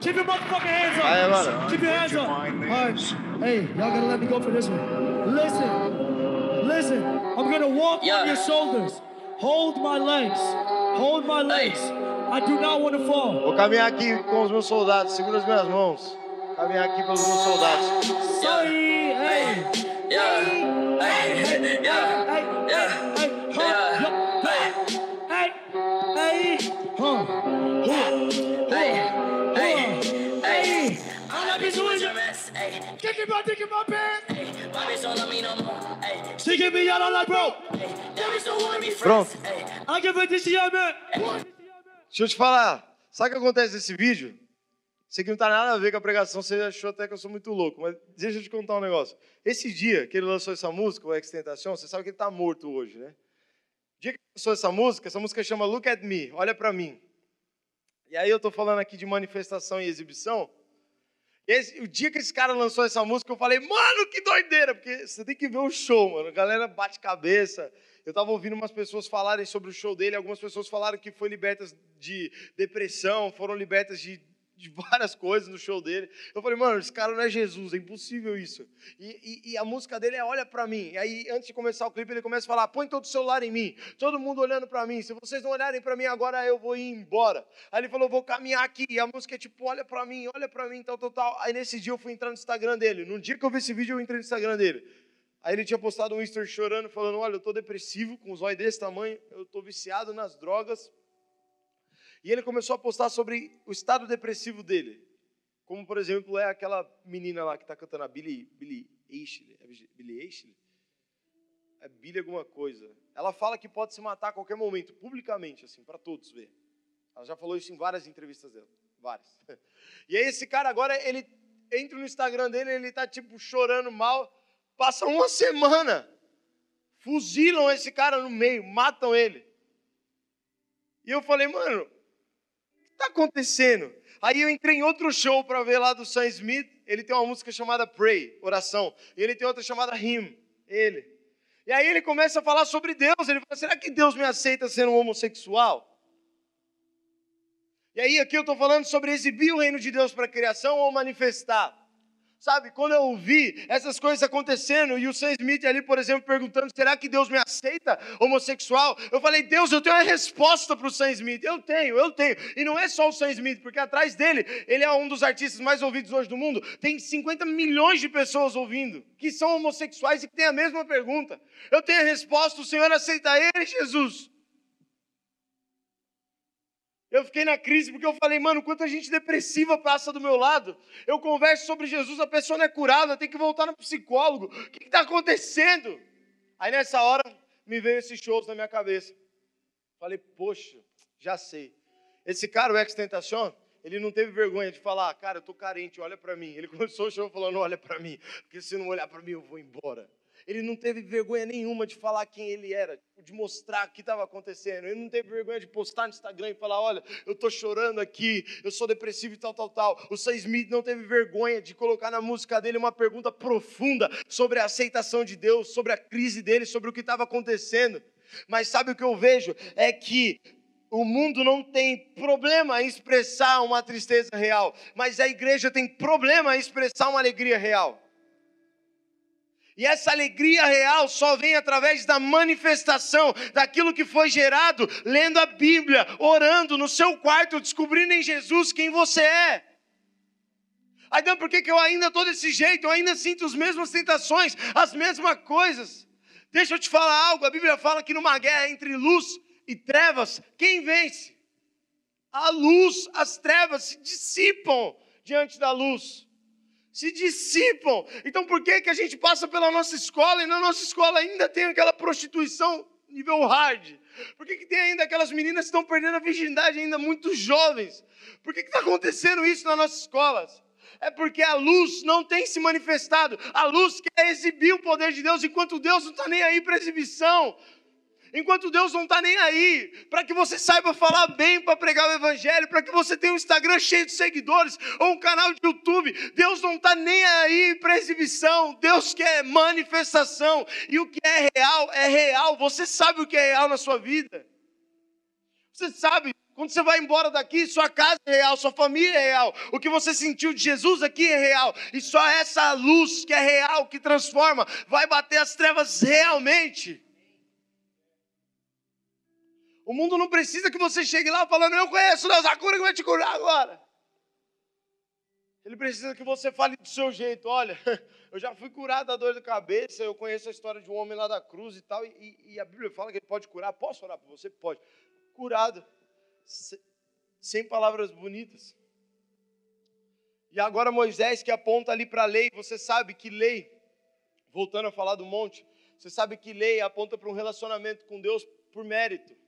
Keep your motherfucking hands up. Vai agora. Keep your hands up. All right. Hey, y'all gotta let me go for this one. Listen. Listen. I'm gonna walk Yeah. on your shoulders. Hold my legs. Hold my legs. I do not want to fall. Vou caminhar aqui com os meus soldados. Segura as minhas mãos. Caminhar aqui pelos meus soldados. Sorry. Hey. Yeah, hey, Hey. yeah, Hey. yeah, pants. me no more, hey, She give me out on like bro. hey. That bitch don't wanna be Pronto. hey. I give it this man. Deixa eu te falar. Sabe o que acontece nesse vídeo? Isso aqui não tem nada a ver com a pregação, você achou até que eu sou muito louco, mas deixa eu te contar um negócio. Esse dia que ele lançou essa música, o Extentação, você sabe que ele está morto hoje, né? O dia que ele lançou essa música, essa música chama Look at Me, olha para mim. E aí eu tô falando aqui de manifestação e exibição. Esse- o dia que esse cara lançou essa música, eu falei, mano, que doideira, porque você tem que ver o show, mano. A galera bate cabeça. Eu tava ouvindo umas pessoas falarem sobre o show dele, algumas pessoas falaram que foi libertas de depressão, foram libertas de, de várias coisas no show dele. Eu falei, mano, esse cara não é Jesus, é impossível isso. E, e- e a música dele é Olha pra mim. E aí, antes de começar o clipe, ele começa a falar: põe todo o celular em mim, todo mundo olhando pra mim. Se vocês não olharem pra mim agora, eu vou ir embora. Aí ele falou: vou caminhar aqui. E a música é tipo: olha pra mim, olha pra mim, tal, tal, tal. Aí nesse dia eu fui entrar no Instagram dele. No dia que eu vi esse vídeo, eu entrei no Instagram dele. Aí ele tinha postado um story chorando, falando: Olha, eu tô depressivo, com os olhos desse tamanho, eu tô viciado nas drogas. E ele começou a postar sobre o estado depressivo dele. Como, por exemplo, é aquela menina lá que está cantando a Billie, Billie Eilish. É Billie Eilish? É Billie alguma coisa. Ela fala que pode se matar a qualquer momento, publicamente, assim, para todos ver. Ela já falou isso em várias entrevistas dela. Várias. E aí esse cara agora, ele entra no Instagram dele, ele tá tipo chorando mal. Passa uma semana. Fuzilam esse cara no meio, matam ele. E eu falei, mano, está acontecendo? Aí eu entrei em outro show para ver lá do Sam Smith. Ele tem uma música chamada Pray, oração. E ele tem outra chamada Hymn, ele. E aí ele começa a falar sobre Deus. Ele fala: será que Deus me aceita sendo um homossexual? E aí aqui eu estou falando sobre exibir o reino de Deus para a criação ou manifestar. Sabe, quando eu ouvi essas coisas acontecendo e o Sam Smith ali, por exemplo, perguntando: será que Deus me aceita homossexual? Eu falei: Deus, eu tenho uma resposta para o Sam Smith. Eu tenho, eu tenho. E não é só o Sam Smith, porque atrás dele, ele é um dos artistas mais ouvidos hoje do mundo. Tem 50 milhões de pessoas ouvindo que são homossexuais e que têm a mesma pergunta. Eu tenho a resposta: o Senhor aceita ele, Jesus. Eu fiquei na crise porque eu falei, mano, quanta gente depressiva passa do meu lado. Eu converso sobre Jesus, a pessoa não é curada, tem que voltar no psicólogo. O que está acontecendo? Aí nessa hora, me veio esses shows na minha cabeça. Falei, poxa, já sei. Esse cara, o Ex-Tentacion, ele não teve vergonha de falar, cara, eu tô carente, olha para mim. Ele começou o show falando, olha para mim, porque se não olhar para mim eu vou embora. Ele não teve vergonha nenhuma de falar quem ele era, de mostrar o que estava acontecendo. Ele não teve vergonha de postar no Instagram e falar: Olha, eu estou chorando aqui, eu sou depressivo e tal, tal, tal. O Sam Smith não teve vergonha de colocar na música dele uma pergunta profunda sobre a aceitação de Deus, sobre a crise dele, sobre o que estava acontecendo. Mas sabe o que eu vejo? É que o mundo não tem problema em expressar uma tristeza real, mas a igreja tem problema em expressar uma alegria real. E essa alegria real só vem através da manifestação daquilo que foi gerado lendo a Bíblia, orando no seu quarto, descobrindo em Jesus quem você é. Então, por que, que eu ainda estou desse jeito? Eu ainda sinto as mesmas tentações, as mesmas coisas. Deixa eu te falar algo: a Bíblia fala que numa guerra entre luz e trevas, quem vence? A luz, as trevas se dissipam diante da luz se dissipam. Então por que, que a gente passa pela nossa escola e na nossa escola ainda tem aquela prostituição nível hard? Por que, que tem ainda aquelas meninas que estão perdendo a virgindade ainda muito jovens? Por que está acontecendo isso nas nossas escolas? É porque a luz não tem se manifestado. A luz quer exibir o poder de Deus, enquanto Deus não está nem aí para exibição enquanto Deus não está nem aí, para que você saiba falar bem para pregar o Evangelho, para que você tenha um Instagram cheio de seguidores, ou um canal de YouTube, Deus não está nem aí para exibição, Deus quer manifestação, e o que é real é real, você sabe o que é real na sua vida, você sabe. Quando você vai embora daqui, sua casa é real, sua família é real. O que você sentiu de Jesus aqui é real. E só essa luz que é real, que transforma, vai bater as trevas realmente. O mundo não precisa que você chegue lá falando, eu conheço Deus, a cura que vai te curar agora. Ele precisa que você fale do seu jeito. Olha, eu já fui curado da dor de cabeça, eu conheço a história de um homem lá da cruz e tal, e, e a Bíblia fala que ele pode curar. Posso orar por você? Pode. Curado. Sem palavras bonitas. E agora Moisés que aponta ali para a lei, você sabe que lei, voltando a falar do monte, você sabe que lei aponta para um relacionamento com Deus por mérito.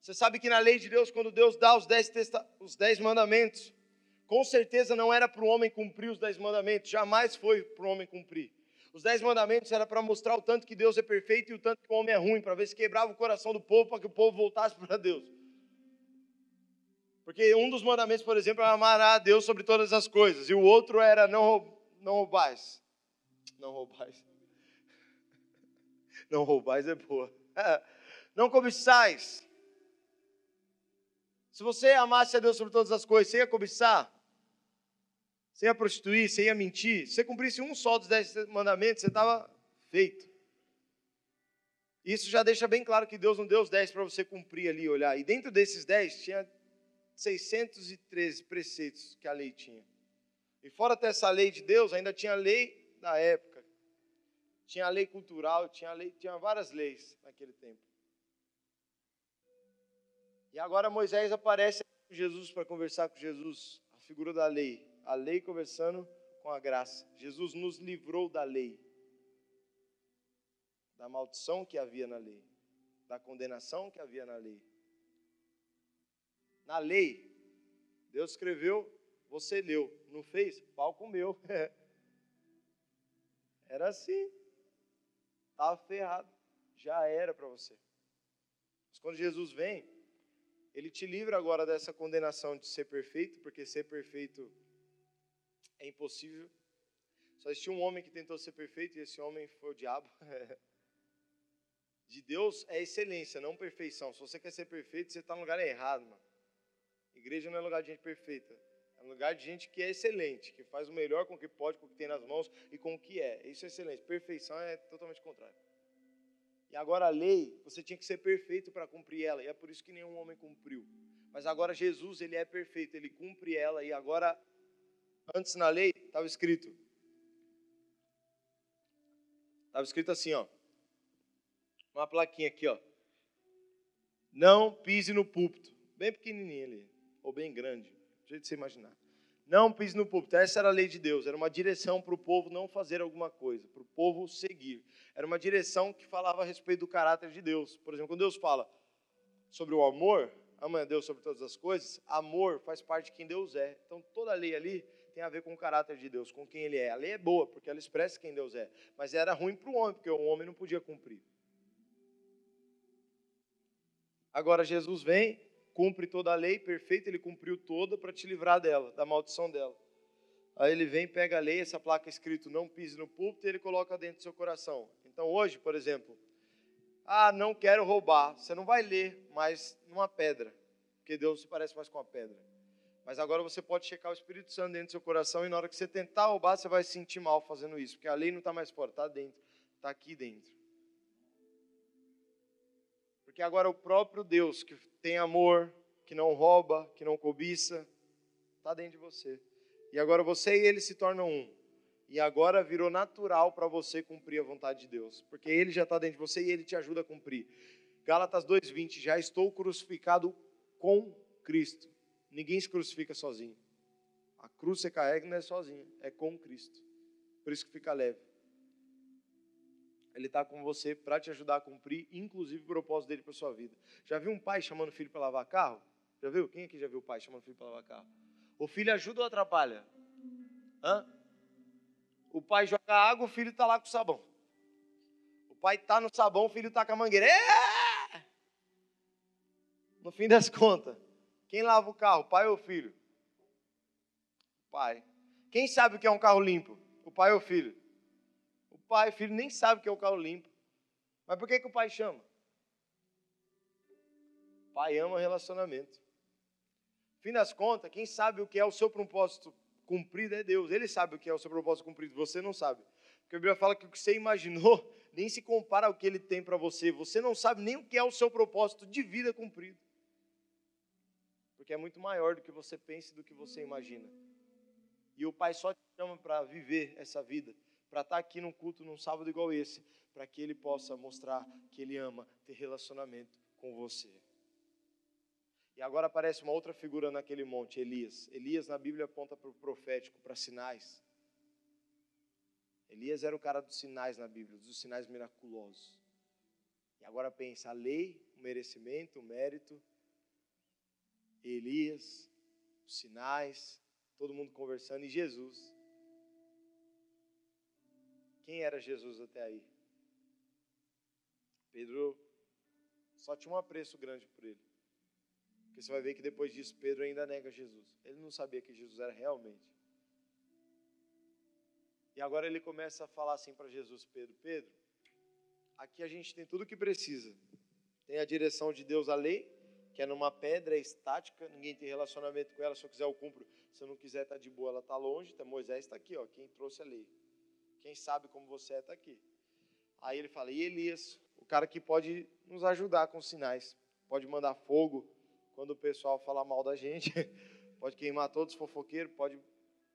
Você sabe que na lei de Deus, quando Deus dá os dez, testa, os dez mandamentos, com certeza não era para o homem cumprir os dez mandamentos, jamais foi para o homem cumprir. Os dez mandamentos era para mostrar o tanto que Deus é perfeito e o tanto que o homem é ruim, para ver se quebrava o coração do povo, para que o povo voltasse para Deus. Porque um dos mandamentos, por exemplo, era amar a Deus sobre todas as coisas, e o outro era não, não roubais. Não roubais. Não roubais é boa. Não cobiçais. Se você amasse a Deus sobre todas as coisas, você ia cobiçar, você ia prostituir, você ia mentir, se você cumprisse um só dos dez mandamentos, você estava feito. Isso já deixa bem claro que Deus não deu os dez para você cumprir ali, olhar. E dentro desses dez tinha 613 preceitos que a lei tinha. E fora até essa lei de Deus, ainda tinha a lei da época. Tinha a lei cultural, tinha, lei, tinha várias leis naquele tempo. E agora Moisés aparece com Jesus para conversar com Jesus, a figura da lei, a lei conversando com a graça. Jesus nos livrou da lei, da maldição que havia na lei, da condenação que havia na lei. Na lei, Deus escreveu, você leu, não fez? Pau comeu. Era assim. Estava ferrado. Já era para você. Mas quando Jesus vem, ele te livra agora dessa condenação de ser perfeito, porque ser perfeito é impossível. Só existiu um homem que tentou ser perfeito e esse homem foi o diabo. De Deus é excelência, não perfeição. Se você quer ser perfeito, você está no lugar errado, mano. Igreja não é lugar de gente perfeita. É lugar de gente que é excelente, que faz o melhor com o que pode, com o que tem nas mãos e com o que é. Isso é excelência. Perfeição é totalmente contrário. E agora a lei, você tinha que ser perfeito para cumprir ela, e é por isso que nenhum homem cumpriu. Mas agora Jesus, ele é perfeito, ele cumpre ela, e agora, antes na lei, estava escrito. Estava escrito assim, ó. Uma plaquinha aqui, ó. Não pise no púlpito. Bem pequenininho ali, ou bem grande, do jeito de você imaginar. Não pise no púlpito. Essa era a lei de Deus. Era uma direção para o povo não fazer alguma coisa, para o povo seguir. Era uma direção que falava a respeito do caráter de Deus. Por exemplo, quando Deus fala sobre o amor, ama a Deus sobre todas as coisas, amor faz parte de quem Deus é. Então toda a lei ali tem a ver com o caráter de Deus, com quem Ele é. A lei é boa, porque ela expressa quem Deus é. Mas era ruim para o homem, porque o homem não podia cumprir. Agora Jesus vem cumpre toda a lei, perfeito, ele cumpriu toda para te livrar dela, da maldição dela. Aí ele vem, pega a lei, essa placa escrito não pise no púlpito, e ele coloca dentro do seu coração. Então hoje, por exemplo, ah, não quero roubar. Você não vai ler mais numa pedra, porque Deus se parece mais com a pedra. Mas agora você pode checar o Espírito Santo dentro do seu coração e na hora que você tentar roubar, você vai se sentir mal fazendo isso, porque a lei não está mais fora, está dentro, está aqui dentro. Porque agora o próprio Deus, que tem amor, que não rouba, que não cobiça, está dentro de você. E agora você e ele se tornam um. E agora virou natural para você cumprir a vontade de Deus, porque ele já está dentro de você e ele te ajuda a cumprir. Gálatas 2:20, já estou crucificado com Cristo. Ninguém se crucifica sozinho. A cruz você carrega não é sozinho, é com Cristo. Por isso que fica leve. Ele está com você para te ajudar a cumprir, inclusive o propósito dele para sua vida. Já viu um pai chamando o filho para lavar carro? Já viu? Quem aqui já viu o pai chamando o filho para lavar carro? O filho ajuda ou atrapalha? Hã? O pai joga água, o filho está lá com o sabão. O pai está no sabão, o filho está com a mangueira. No fim das contas, quem lava o carro, pai ou filho? Pai. Quem sabe o que é um carro limpo? O pai ou o filho? Pai, filho nem sabe o que é o carro limpo. Mas por que, que o pai chama? O pai ama relacionamento. Fim das contas, quem sabe o que é o seu propósito cumprido é Deus. Ele sabe o que é o seu propósito cumprido, você não sabe. Porque a Bíblia fala que o que você imaginou nem se compara ao que ele tem para você. Você não sabe nem o que é o seu propósito de vida cumprido. Porque é muito maior do que você pensa e do que você imagina. E o Pai só te chama para viver essa vida para estar tá aqui num culto num sábado igual esse, para que ele possa mostrar que ele ama ter relacionamento com você. E agora aparece uma outra figura naquele monte, Elias. Elias na Bíblia aponta para o profético, para sinais. Elias era o cara dos sinais na Bíblia, dos sinais miraculosos. E agora pensa, a lei, o merecimento, o mérito, Elias, os sinais, todo mundo conversando, e Jesus. Quem era Jesus até aí? Pedro só tinha um apreço grande por ele. Porque você vai ver que depois disso Pedro ainda nega Jesus. Ele não sabia que Jesus era realmente. E agora ele começa a falar assim para Jesus, Pedro, Pedro, aqui a gente tem tudo o que precisa. Tem a direção de Deus a lei, que é numa pedra é estática, ninguém tem relacionamento com ela, se eu quiser eu cumpro, se eu não quiser tá de boa, ela tá longe, tá, Moisés está aqui, ó, quem trouxe a lei. Quem sabe como você é, está aqui. Aí ele fala, e Elias, o cara que pode nos ajudar com sinais, pode mandar fogo quando o pessoal falar mal da gente, pode queimar todos os fofoqueiros, pode,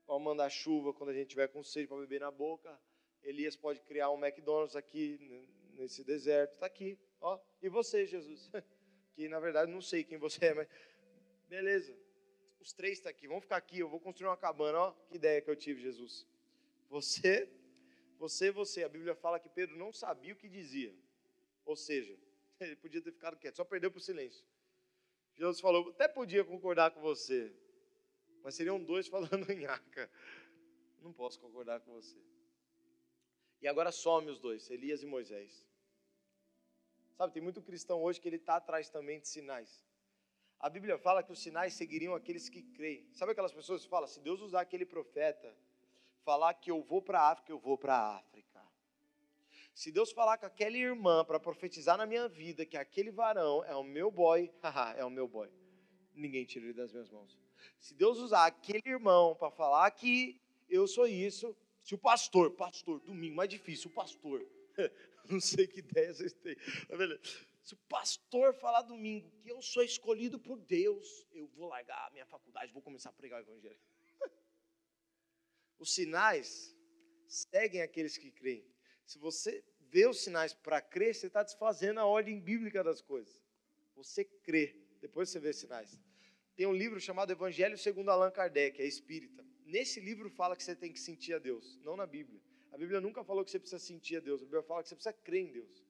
pode mandar chuva quando a gente tiver com sede para beber na boca. Elias pode criar um McDonald's aqui nesse deserto, está aqui, ó. E você, Jesus? Que na verdade não sei quem você é, mas beleza. Os três estão tá aqui, vamos ficar aqui, eu vou construir uma cabana, ó. Que ideia que eu tive, Jesus. Você você, você, a Bíblia fala que Pedro não sabia o que dizia. Ou seja, ele podia ter ficado quieto, só perdeu para o silêncio. Jesus falou, até podia concordar com você, mas seriam dois falando em arca. Não posso concordar com você. E agora some os dois, Elias e Moisés. Sabe, tem muito cristão hoje que ele está atrás também de sinais. A Bíblia fala que os sinais seguiriam aqueles que creem. Sabe aquelas pessoas que falam, se Deus usar aquele profeta falar que eu vou para a África, eu vou para a África. Se Deus falar com aquela irmã para profetizar na minha vida que aquele varão é o meu boy, haha, é o meu boy. Ninguém tira ele das minhas mãos. Se Deus usar aquele irmão para falar que eu sou isso, se o pastor, pastor, domingo, mais difícil, o pastor, não sei que ideia vocês têm, se o pastor falar domingo que eu sou escolhido por Deus, eu vou largar a minha faculdade, vou começar a pregar o evangelho. Os sinais seguem aqueles que creem. Se você vê os sinais para crer, você está desfazendo a ordem bíblica das coisas. Você crê, depois você vê sinais. Tem um livro chamado Evangelho segundo Allan Kardec, é espírita. Nesse livro fala que você tem que sentir a Deus, não na Bíblia. A Bíblia nunca falou que você precisa sentir a Deus, a Bíblia fala que você precisa crer em Deus.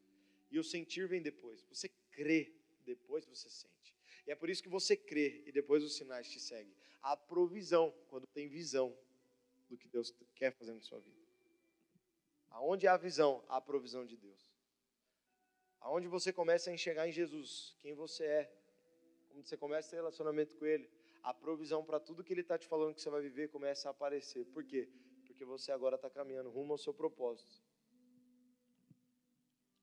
E o sentir vem depois. Você crê, depois você sente. E é por isso que você crê e depois os sinais te seguem. A provisão, quando tem visão do que Deus quer fazer na sua vida. Aonde há visão, há provisão de Deus. Aonde você começa a enxergar em Jesus quem você é, quando você começa a ter relacionamento com Ele, a provisão para tudo que Ele está te falando que você vai viver começa a aparecer. Por quê? Porque você agora está caminhando rumo ao seu propósito.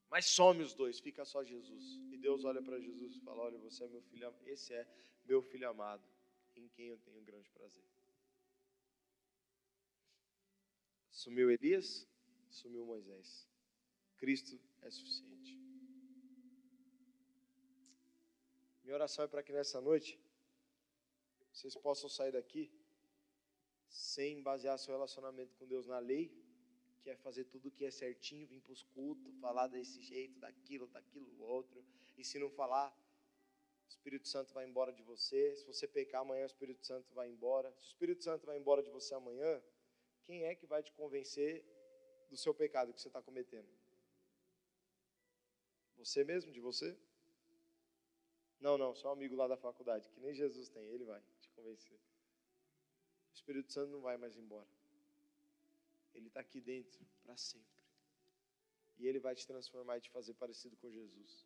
Mas some os dois, fica só Jesus. E Deus olha para Jesus e fala: Olha, você é meu filho, esse é meu filho amado, em quem eu tenho grande prazer. Sumiu Elias, sumiu Moisés. Cristo é suficiente. Minha oração é para que nessa noite vocês possam sair daqui sem basear seu relacionamento com Deus na lei, que é fazer tudo que é certinho, vir para os cultos, falar desse jeito, daquilo, daquilo, outro. E se não falar, o Espírito Santo vai embora de você. Se você pecar amanhã, o Espírito Santo vai embora. Se o Espírito Santo vai embora de você amanhã, quem é que vai te convencer do seu pecado que você está cometendo? Você mesmo, de você? Não, não, só um amigo lá da faculdade, que nem Jesus tem, ele vai te convencer. O Espírito Santo não vai mais embora. Ele está aqui dentro para sempre. E ele vai te transformar e te fazer parecido com Jesus.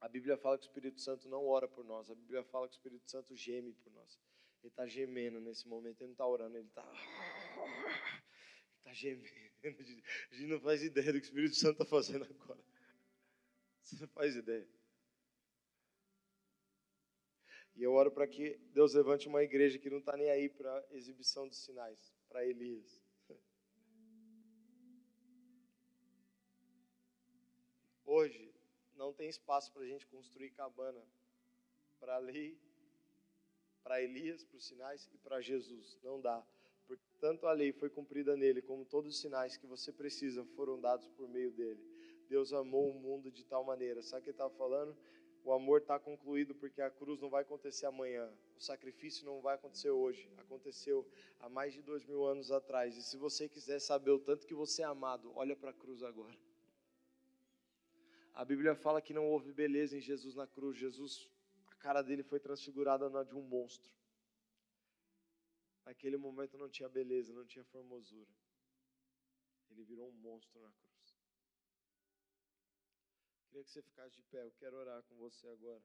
A Bíblia fala que o Espírito Santo não ora por nós. A Bíblia fala que o Espírito Santo geme por nós. Ele está gemendo nesse momento. Ele não está orando, ele está. Ele está gemendo. A gente não faz ideia do que o Espírito Santo está fazendo agora. Você não faz ideia. E eu oro para que Deus levante uma igreja que não está nem aí para exibição dos sinais, para Elias. Hoje não tem espaço para a gente construir cabana para a lei, para Elias, para os sinais e para Jesus. Não dá. Porque tanto a lei foi cumprida nele, como todos os sinais que você precisa foram dados por meio dele. Deus amou o mundo de tal maneira. Sabe o que ele estava falando? O amor está concluído porque a cruz não vai acontecer amanhã. O sacrifício não vai acontecer hoje. Aconteceu há mais de dois mil anos atrás. E se você quiser saber o tanto que você é amado, olha para a cruz agora. A Bíblia fala que não houve beleza em Jesus na cruz. Jesus, cara dele foi transfigurada na de um monstro. Naquele momento não tinha beleza, não tinha formosura. Ele virou um monstro na cruz. Queria que você ficasse de pé. Eu quero orar com você agora.